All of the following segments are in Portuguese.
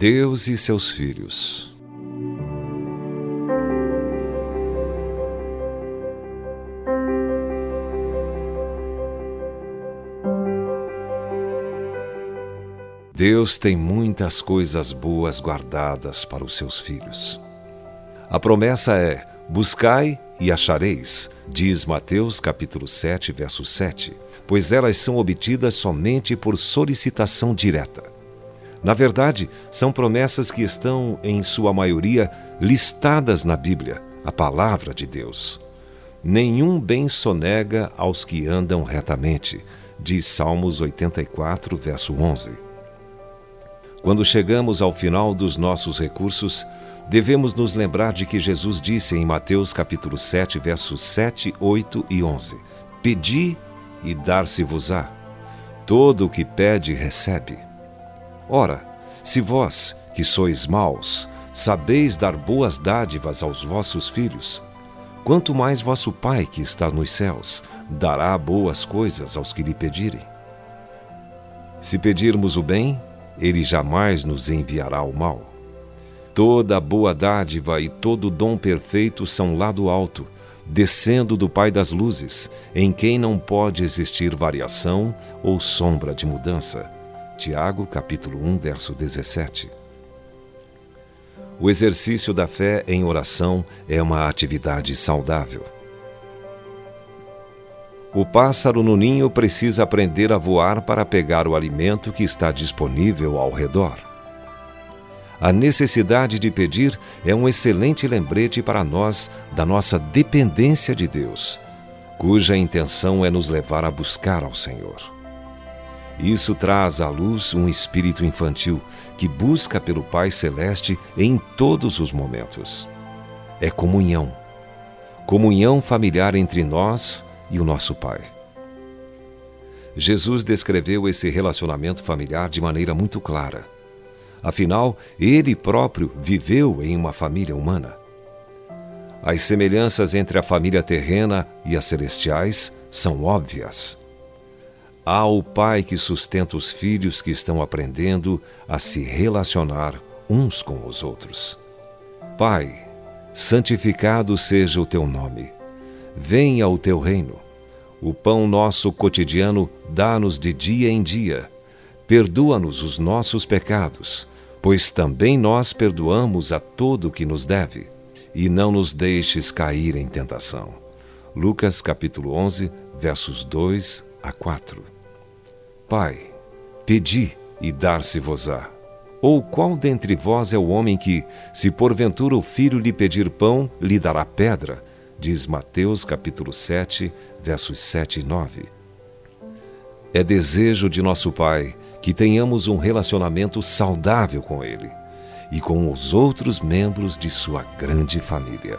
Deus e seus filhos. Deus tem muitas coisas boas guardadas para os seus filhos. A promessa é: buscai e achareis, diz Mateus capítulo 7, verso 7, pois elas são obtidas somente por solicitação direta. Na verdade, são promessas que estão, em sua maioria, listadas na Bíblia, a palavra de Deus. Nenhum bem sonega aos que andam retamente, diz Salmos 84, verso 11. Quando chegamos ao final dos nossos recursos, devemos nos lembrar de que Jesus disse em Mateus capítulo 7, versos 7, 8 e 11: Pedi e dar-se-vos-á. Todo o que pede, recebe. Ora, se vós, que sois maus, sabeis dar boas dádivas aos vossos filhos, quanto mais vosso Pai que está nos céus dará boas coisas aos que lhe pedirem. Se pedirmos o bem, ele jamais nos enviará o mal. Toda boa dádiva e todo dom perfeito são lá do alto, descendo do Pai das luzes, em quem não pode existir variação ou sombra de mudança. Tiago, capítulo 1, verso 17. O exercício da fé em oração é uma atividade saudável. O pássaro no ninho precisa aprender a voar para pegar o alimento que está disponível ao redor. A necessidade de pedir é um excelente lembrete para nós da nossa dependência de Deus, cuja intenção é nos levar a buscar ao Senhor. Isso traz à luz um espírito infantil que busca pelo Pai Celeste em todos os momentos. É comunhão. Comunhão familiar entre nós e o nosso Pai. Jesus descreveu esse relacionamento familiar de maneira muito clara. Afinal, ele próprio viveu em uma família humana. As semelhanças entre a família terrena e as celestiais são óbvias. Há o pai que sustenta os filhos que estão aprendendo a se relacionar uns com os outros. Pai, santificado seja o teu nome venha o teu reino. O pão nosso cotidiano dá-nos de dia em dia. Perdoa-nos os nossos pecados, pois também nós perdoamos a todo que nos deve. E não nos deixes cair em tentação. Lucas capítulo 11, versos 2 a 4. Pai, pedi e dar-se-vos-á. Ou qual dentre vós é o homem que, se porventura o filho lhe pedir pão, lhe dará pedra? diz Mateus capítulo 7, versos 7 e 9. É desejo de nosso Pai que tenhamos um relacionamento saudável com Ele e com os outros membros de sua grande família.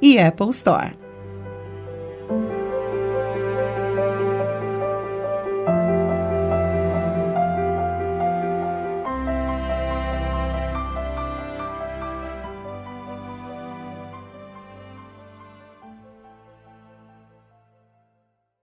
e Apple Store.